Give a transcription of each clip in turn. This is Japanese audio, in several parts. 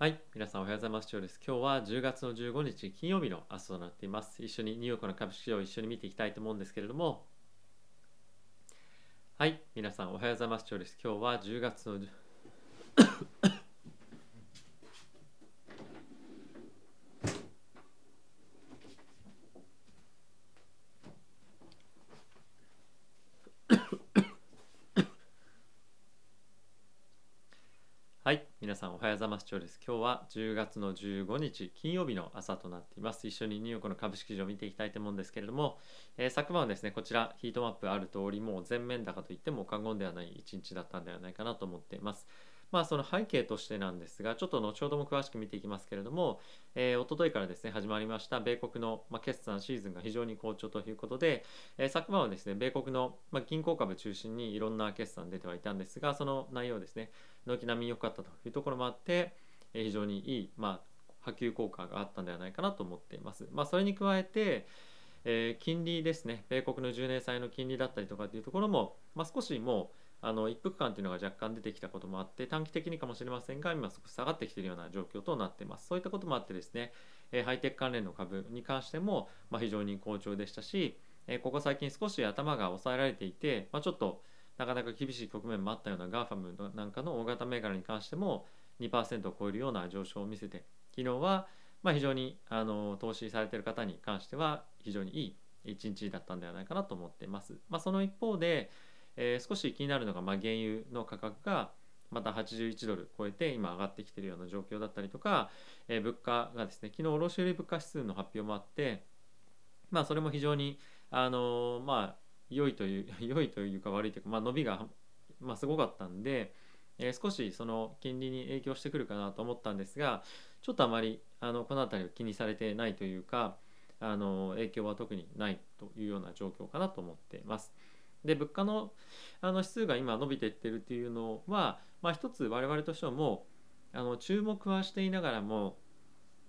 はい、皆さんおはようございます。今日です。今日は10月の15日金曜日の朝となっています。一緒にニューヨークの株式市場を一緒に見ていきたいと思うんですけれども、はい、皆さんおはようございます。今日です。今日は10月のはい、皆さんおはようございます。今日。は10月の15日金曜日の朝となっています。一緒にニューヨークの株式市場を見ていきたいと思うんですけれども、えー昨晩はですね、こちらヒートマップある通り、もう全面高と言っても過言ではない一日だったんではないかなと思っています。まあその背景としてなんですが、ちょっと後ほども詳しく見ていきますけれども、えー、一昨日からですね、始まりました米国の、まあ、決算シーズンが非常に好調ということで、えー昨晩はですね、米国の、まあ、銀行株中心にいろんな決算出てはいたんですが、その内容ですね、軒並み良かったというところもあって、え非常にいい、まあ、波及効果があったんではないかなと思っています。まあ、それに加えて、えー金利ですね、米国の10年債の金利だったりとかっていうところも、まあ、少しもうあの一服感というのが若干出てきたこともあって短期的にかもしれませんが今少し下がってきているような状況となっていますそういったこともあってですね、えーハイテク関連の株に関しても、まあ、非常に好調でしたし、えーここ最近少し頭が抑えられていて、まあ、ちょっとなかなか厳しい局面もあったような GAFAM なんかの大型銘柄に関しても2%を超えるような上昇を見せて昨日はまあ非常にあの投資されてる方に関しては非常にいい一日だったんではないかなと思っています。まあ、その一方で、えー少し気になるのが、まあ、原油の価格がまた81ドル超えて今上がってきてるような状況だったりとか、えー物価がですね昨日卸売物価指数の発表もあってまあそれも非常にあのまあ良いという 良いというか悪いというか、まあ、伸びが、まあ、すごかったんで、えー少しその金利に影響してくるかなと思ったんですがちょっとあまりあのこの辺りを気にされてないというかあの影響は特にないというような状況かなと思っています。で物価のあの指数が今伸びていってるっていうのは、まあ、一つ我々としてはもうあの注目はしていながらも、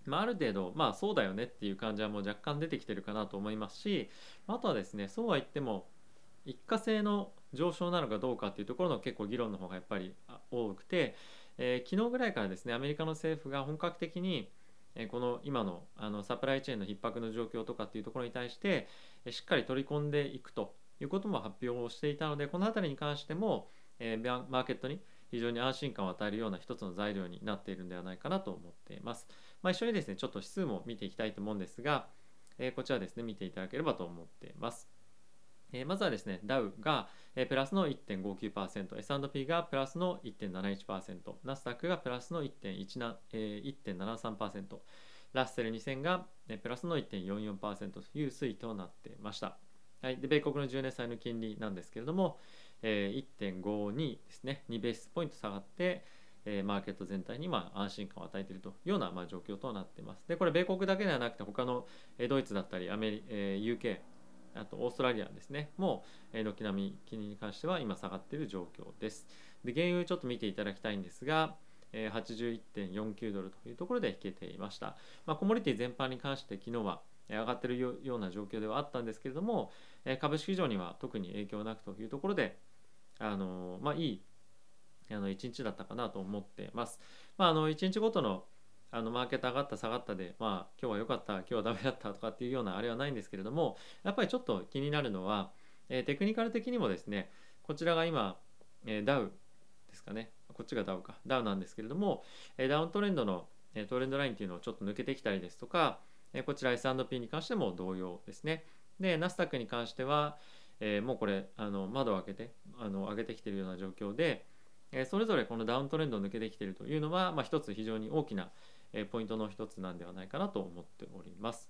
まあ、ある程度まあそうだよねっていう感じはもう若干出てきてるかなと思いますしあとはですねそうは言っても一過性の上昇なのかどうかっていうところの結構議論の方がやっぱり多くて、えー昨日ぐらいからですねアメリカの政府が本格的にこの今のあのサプライチェーンの逼迫の状況とかっていうところに対してしっかり取り込んでいくということも発表をしていたのでこの辺りに関しても、えーママーケットに非常に安心感を与えるような一つの材料になっているんではないかなと思っています。まあ、一緒にですねちょっと指数も見ていきたいと思うんですが、えーこちらですね見ていただければと思っています。えーまずはですね、ダウが、えープラスの1.59%、S&P がプラスの1.71%、ナスダックがプラスの1.17えー1.73%、ラッセル2000が、えプラスの1.44%という推移となっていました。はい、で米国の10年債の金利なんですけれども、えー1.52ですね、2ベースポイント下がって、えマーケット全体にま安心感を与えているというようなま状況となっています。で、これ米国だけではなくて他のえドイツだったりアメリ、え UK、あとオーストラリアですね、もうえ軒並み金に関しては今下がっている状況です。で、原油ちょっと見ていただきたいんですが、え81.49ドルというところで引けていました。まあ、コモディティ全般に関して昨日は上がっているような状況ではあったんですけれども、え株式市場には特に影響なくというところで、あのまあ、いいあの1日だったかなと思ってます。まあ、あの1日ごとのあのマーケット上がった下がったで、まあ、今日は良かった今日はダメだったとかっていうようなあれはないんですけれどもやっぱりちょっと気になるのは、えーテクニカル的にもですねこちらが今、えーダウですかね。こっちがダウか。ダウなんですけれども、えーダウントレンドの、えトレンドラインっていうのをちょっと抜けてきたりですとか、えこちら S&P に関しても同様ですね。でナスダックに関しては、えもうこれあの窓を開けてあの上げてきているような状況で、えそれぞれこのダウントレンドを抜けてきているというのは、まあ、一つ非常に大きな、えポイントの一つなんではないかなと思っております。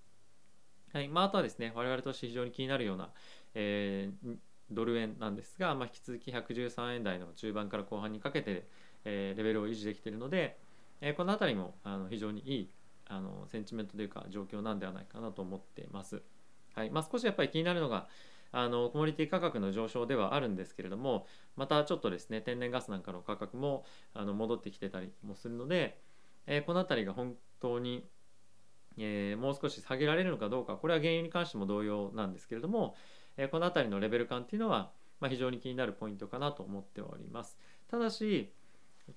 はいまあ、あとはですね我々として非常に気になるような、えードル円なんですが、まあ、引き続き113円台の中盤から後半にかけて、えーレベルを維持できているので、えーこの辺りもあの非常にいいあのセンチメントというか状況なんではないかなと思っています。はいまあ、少しやっぱり気になるのがあのコモディティ価格の上昇ではあるんですけれどもまたちょっとですね天然ガスなんかの価格もあの戻ってきてたりもするので、えーこの辺りが本当に、えーもう少し下げられるのかどうかこれは原油に関しても同様なんですけれども、えーこの辺りのレベル感っていうのは、まあ、非常に気になるポイントかなと思っております。ただし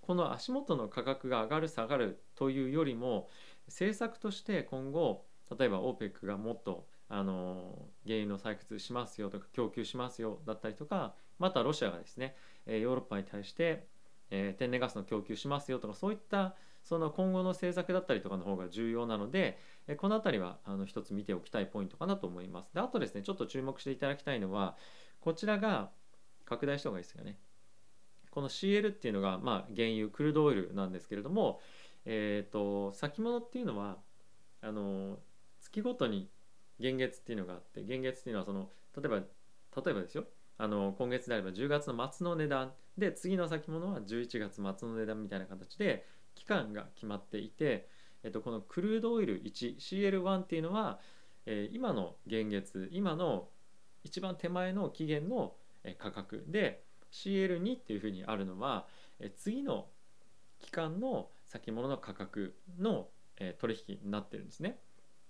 この足元の価格が上がる下がるというよりも政策として今後例えば OPEC がもっとあの原油の採掘しますよとか供給しますよだったりとかまたロシアがですねヨーロッパに対して、え天然ガスの供給しますよとかそういったその今後の政策だったりとかの方が重要なのでこの辺りはあの一つ見ておきたいポイントかなと思います。であとですねちょっと注目していただきたいのはこちらが拡大した方がいいですよね。この CL っていうのが、まあ、原油クルードオイルなんですけれども、えーと、先物っていうのはあの月ごとに現月っていうのがあって現月っていうのはその例えば例えばですよあの今月であれば10月の末の値段で次の先物は11月末の値段みたいな形で期間が決まっていて、えっと、このクルードオイル 1CL1 っていうのは、えー、今の現月今の一番手前の期限の価格で CL2 っていうふうにあるのはえ次の期間の先物の価格のえ取引になってるんですね。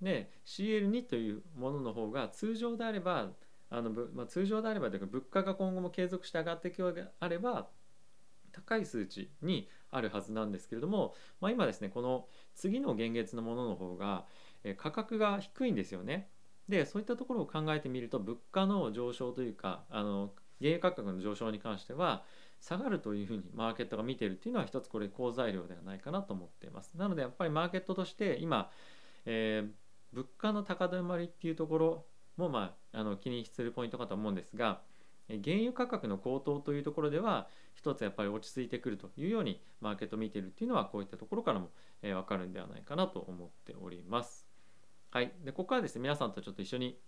で CL2 というものの方が通常であればあの、まあ、通常であればというか物価が今後も継続して上がっていくようであれば高い数値にあるはずなんですけれども、まあ、今ですねこの次の現月のものの方が価格が低いんですよね。でそういったところを考えてみると物価の上昇というかあの原油価格の上昇に関しては下がるというふうにマーケットが見ているっていうのは一つこれ好材料ではないかなと思っています。なのでやっぱりマーケットとして今、えー、物価の高止まりっていうところも、まあ、あの気にするポイントかと思うんですが原油価格の高騰というところでは一つやっぱり落ち着いてくるというようにマーケットを見ているっていうのはこういったところからも、えー、分かるんではないかなと思っております。はい、でここからですね皆さんとちょっと一緒に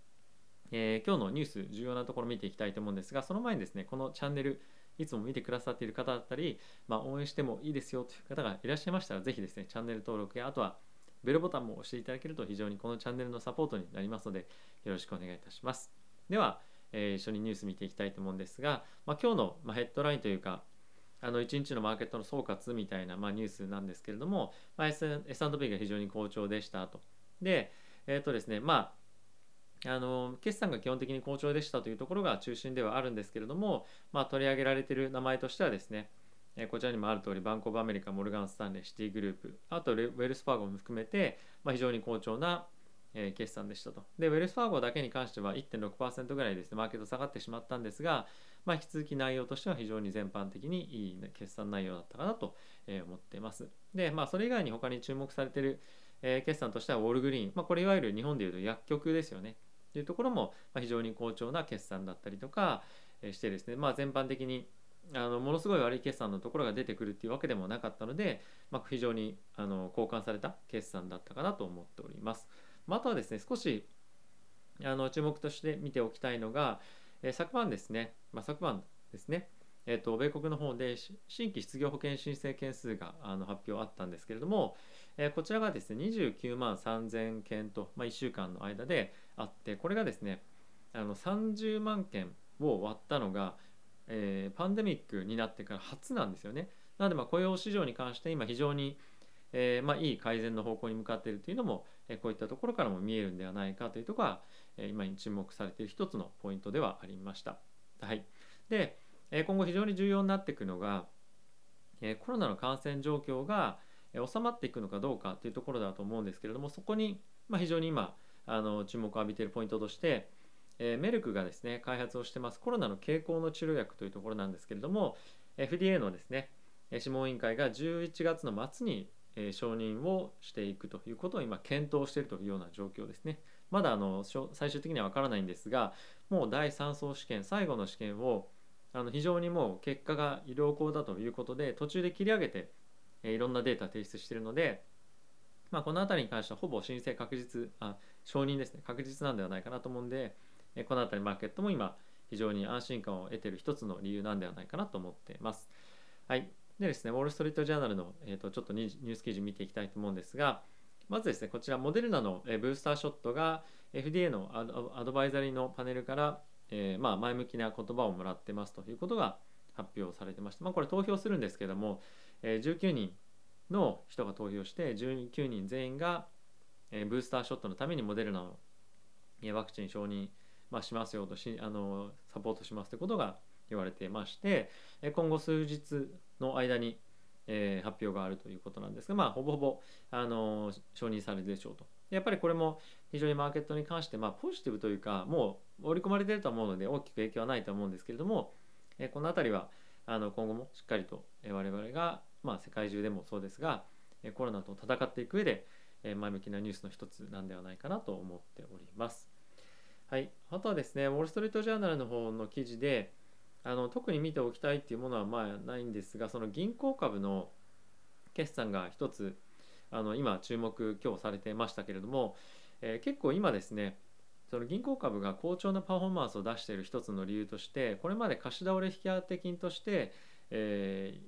えー、今日のニュース重要なところ見ていきたいと思うんですがその前にですねこのチャンネルいつも見てくださっている方だったり、まあ、応援してもいいですよという方がいらっしゃいましたらぜひですねチャンネル登録やあとはベルボタンも押していただけると非常にこのチャンネルのサポートになりますのでよろしくお願いいたします。では、えー、一緒にニュース見ていきたいと思うんですが、まあ、今日の、ま、ヘッドラインというかあの1日のマーケットの総括みたいな、ま、ニュースなんですけれども、まあ、S&P が非常に好調でしたと。でえっ、ー、とですねまああの決算が基本的に好調でしたというところが中心ではあるんですけれども、まあ、取り上げられている名前としてはですねこちらにもある通りバンクオブアメリカモルガン・スタンレーシティグループあとウェルスファーゴも含めて、まあ、非常に好調なえ決算でしたと。でウェルスファーゴだけに関しては1.6%ぐらいですね。マーケット下がってしまったんですが、まあ、引き続き内容としては非常に全般的にいい決算内容だったかなと思っています。でまあそれ以外に他に注目されている決算としてはウォールグリーン、まあ、これいわゆる日本でいうと薬局ですよね。というところも非常に好調な決算だったりとかしてですね、まあ、全般的にあのものすごい悪い決算のところが出てくるっていうわけでもなかったので、まあ、非常にあの交換された決算だったかなと思っております。まあ、とはですね少しあの注目として見ておきたいのが、えー、昨晩ですね、まあ、昨晩ですね、えーと、米国の方で新規失業保険申請件数があの発表あったんですけれども、えー、こちらがですね29万3000件と、まあ、1週間の間であってこれがですねあの30万件を割ったのが、えー、パンデミックになってから初なんですよね。なのでま雇用市場に関して今非常に、えー、まいい改善の方向に向かっているというのも、え、こういったところからも見えるんではないかというところが、え、今に注目されている一つのポイントではありました。はい、で、え、今後非常に重要になっていくのが、え、コロナの感染状況が収まっていくのかどうかというところだと思うんですけれどもそこに、ま、非常に今あの注目を浴びているポイントとして、えー、メルクがですね開発をしてますコロナの経口の治療薬というところなんですけれども FDA のですね諮問委員会が11月の末に、えー、承認をしていくということを今検討しているというような状況ですね。まだあの最終的には分からないんですがもう第3層試験最後の試験をあの非常にもう結果が良好だということで途中で切り上げて、えー、いろんなデータ提出しているのでまあ、この辺りに関してはほぼ申請確実あ承認ですね確実なんではないかなと思うんでこの辺りマーケットも今非常に安心感を得ている一つの理由なんではないかなと思っています。はい。でですね、ウォール・ストリート・ジャーナルの、えーと、ちょっとニュース記事見ていきたいと思うんですが、まずですね、こちら、モデルナのブースターショットが FDA のアドバイザリーのパネルから、えー、まあ、前向きな言葉をもらってますということが発表されてまして、まあ、これ投票するんですけども、えー、19人の人が投票して19人全員が、えー、ブースターショットのためにモデルナのワクチン承認、まあ、しますよとしあのサポートしますということが言われてまして今後数日の間にえー、発表があるということなんですが、まあ、ほぼほぼ、あの承認されるでしょうと。やっぱりこれも非常にマーケットに関して、まあ、ポジティブというかもう織り込まれてると思うので大きく影響はないと思うんですけれども、えー、この辺りはあの今後もしっかりと我々が、まあ、世界中でもそうですがコロナと戦っていく上で前向きなニュースの一つなんではないかなと思っております。はい、あとはですねウォール・ストリート・ジャーナルの方の記事であの特に見ておきたいっていうものはまあないんですがその銀行株の決算が一つあの今注目今日されてましたけれども、えー、結構今ですねその銀行株が好調なパフォーマンスを出している一つの理由としてこれまで貸し倒れ引き当て金として、え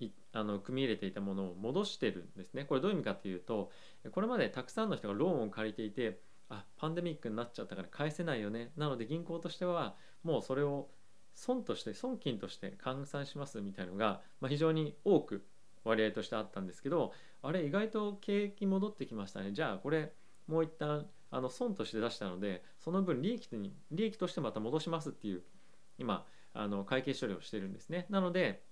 ー、あの組み入れていたものを戻してるんですね。これどういう意味かというとこれまでたくさんの人がローンを借りていてあパンデミックになっちゃったから返せないよね。なので銀行としてはもうそれを損として損金として換算しますみたいのが、まあ、非常に多く割合としてあったんですけどあれ意外と景気戻ってきましたね。じゃあこれもう一旦あの損として出したのでその分利益に利益としてまた戻しますっていう今あの会計処理をしてるんですね。なので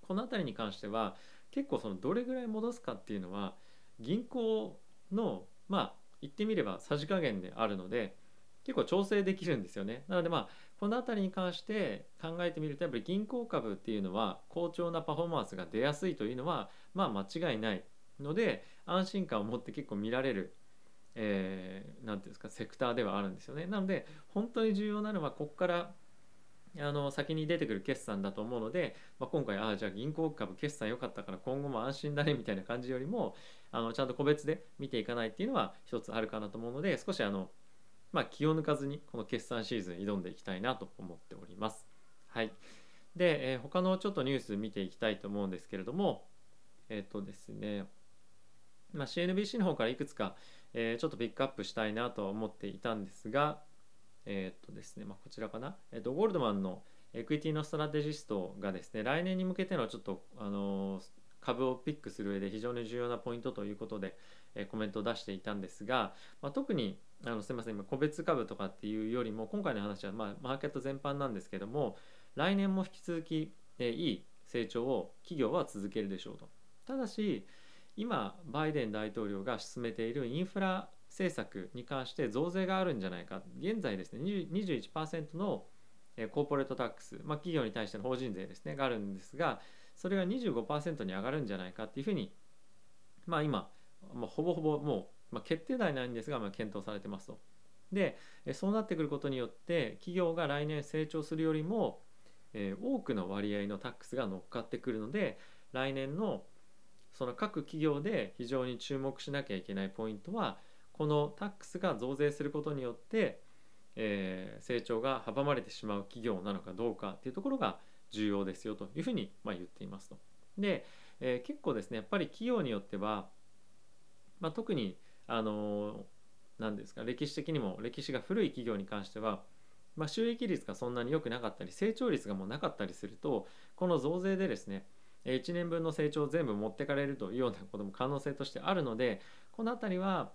この辺りに関しては結構そのどれぐらい戻すかっていうのは銀行のまあ言ってみればさじ加減であるので結構調整できるんですよねなのでまあこの辺りに関して考えてみるとやっぱり銀行株っていうのは好調なパフォーマンスが出やすいというのはまあ間違いないので安心感を持って結構見られる何、えー、て言うんですかセクターではあるんですよね。なので本当に重要なのはここからあの先に出てくる決算だと思うので、まあ、今回ああじゃあ銀行株決算良かったから今後も安心だねみたいな感じよりもあのちゃんと個別で見ていかないっていうのは一つあるかなと思うので少しあのまあ、気を抜かずにこの決算シーズン挑んでいきたいなと思っております。はい。で、えー、他のちょっとニュース見ていきたいと思うんですけれども、えっ、ー、とですね、まあ、CNBC の方からいくつか、えー、ちょっとピックアップしたいなと思っていたんですが、えっ、とですね、まあ、こちらかな、えっ、と、ゴールドマンのエクイティのストラテジストがですね、来年に向けてのちょっと、あの株をピックする上で非常に重要なポイントということで、えコメントを出していたんですが、まあ、特にあのすみません今個別株とかっていうよりも今回の話はまあマーケット全般なんですけども来年も引き続き、えいい成長を企業は続けるでしょうと。ただし今バイデン大統領が進めているインフラ政策に関して増税があるんじゃないか現在ですね21%のコーポレートタックス、まあ、企業に対しての法人税ですねがあるんですがそれが25%に上がるんじゃないかっていうふうにまあ今、まあ、ほぼほぼもうまあ、決定代なんですが、まあ、検討されてますと。でそうなってくることによって企業が来年成長するよりも、えー、多くの割合のタックスが乗っかってくるので来年のその各企業で非常に注目しなきゃいけないポイントはこのタックスが増税することによって、えー、成長が阻まれてしまう企業なのかどうかっていうところが重要ですよというふうにまあ言っていますと。で、えー、結構ですねやっぱり企業によっては、まあ、特にあの何ですか歴史的にも歴史が古い企業に関しては、まあ、収益率がそんなに良くなかったり成長率がもうなかったりするとこの増税でですね1年分の成長を全部持ってかれるというようなことも可能性としてあるのでこの辺りは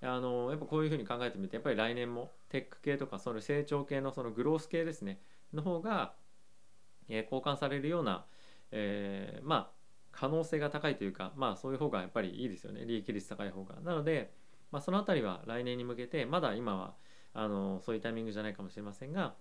あのやっぱこういうふうに考えてみてやっぱり来年もテック系とかその成長系のそのグロース系ですねの方が、え、交換されるような、えー、まあ可能性が高いというかまあそういう方がやっぱりいいですよね。利益率高い方が。なので、まあ、その辺りは来年に向けてまだ今はあのそういうタイミングじゃないかもしれませんが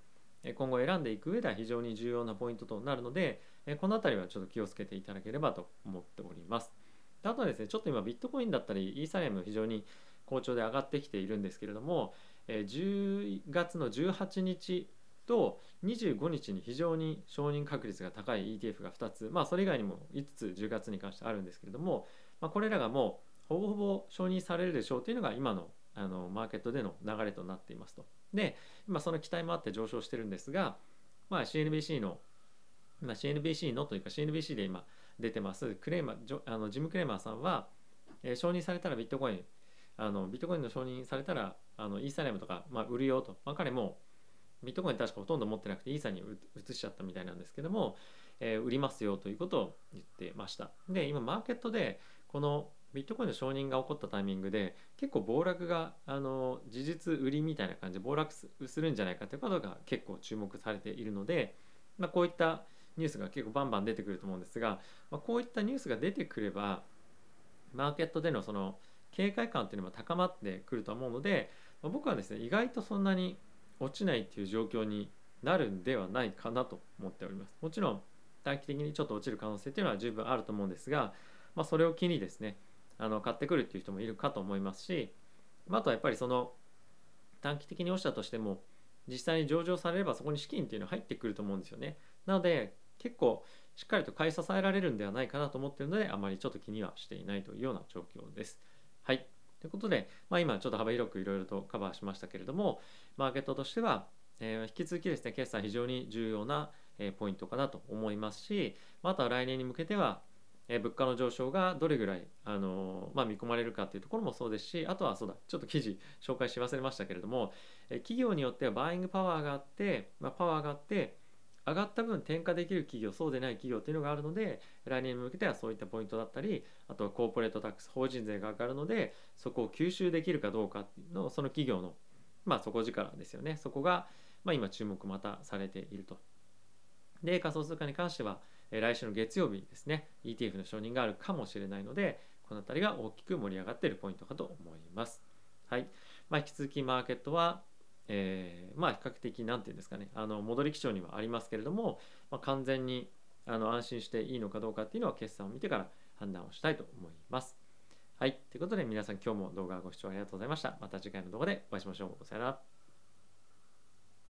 今後選んでいく上では非常に重要なポイントとなるのでこの辺りはちょっと気をつけていただければと思っております。あとはですねちょっと今ビットコインだったりイーサリアム非常に好調で上がってきているんですけれども10月の18日と25日に非常に承認確率が高い ETF が2つまあそれ以外にも5つ10月に関してあるんですけれども、まあ、これらがもうほぼほぼ承認されるでしょうというのが今のあのマーケットでの流れとなっていますと。で今その期待もあって上昇してるんですが、まあ、CNBC の、まあ、CNBC のというか CNBC で今出てます。クレーマーあのジム・クレーマーさんは、えー、承認されたらビットコイン。あのビットコインの承認されたらあのイーサリアムとか、まあ、売るよと、まあ、彼もビットコイン確かほとんど持ってなくてイーサに移しちゃったみたいなんですけども、えー、売りますよということを言ってました。で今マーケットでこのビットコインの承認が起こったタイミングで結構暴落があの事実売りみたいな感じで暴落するんじゃないかということが結構注目されているので、まあ、こういったニュースが結構バンバン出てくると思うんですが、まあ、こういったニュースが出てくればマーケットでのその警戒感っていうのも高まってくると思うので、まあ、僕はですね意外とそんなに落ちないっていう状況になるんではないかなと思っております。もちろん短期的にちょっと落ちる可能性っていうのは十分あると思うんですが、まあ、それを機にですねあの買ってくるっていう人もいるかと思いますしあとはやっぱりその短期的に落ちたとしても実際に上場されればそこに資金っていうのは入ってくると思うんですよね。なので結構しっかりと買い支えられるんではないかなと思っているのであまりちょっと気にはしていないというような状況です。はい。ということで、まあ、今ちょっと幅広くいろいろとカバーしましたけれどもマーケットとしては、えー、引き続きですね決算非常に重要な、え、ポイントかなと思いますしあとは来年に向けてはえ物価の上昇がどれぐらい、あのまあ、見込まれるかっていうところもそうですしあとはそうだちょっと記事紹介し忘れましたけれども、え企業によってはバーイングパワーがあって、まあ、パワーがあって上がった分転嫁できる企業そうでない企業っていうのがあるので来年に向けてはそういったポイントだったりあとはコーポレートタックス法人税が上がるのでそこを吸収できるかどうかっていうのをその企業のまあ底力ですよねそこが、まあ、今注目またされていると。で仮想通貨に関しては来週の月曜日にですね ETF の承認があるかもしれないのでこの辺りが大きく盛り上がっているポイントかと思います。はいまあ、引き続きマーケットは、えー、まあ比較的何て言うんですかねあの戻り基調にはありますけれども、まあ、完全にあの安心していいのかどうかっていうのは決算を見てから判断をしたいと思います。はい。ということで皆さん今日も動画ご視聴ありがとうございました。また次回の動画でお会いしましょう。さよなら。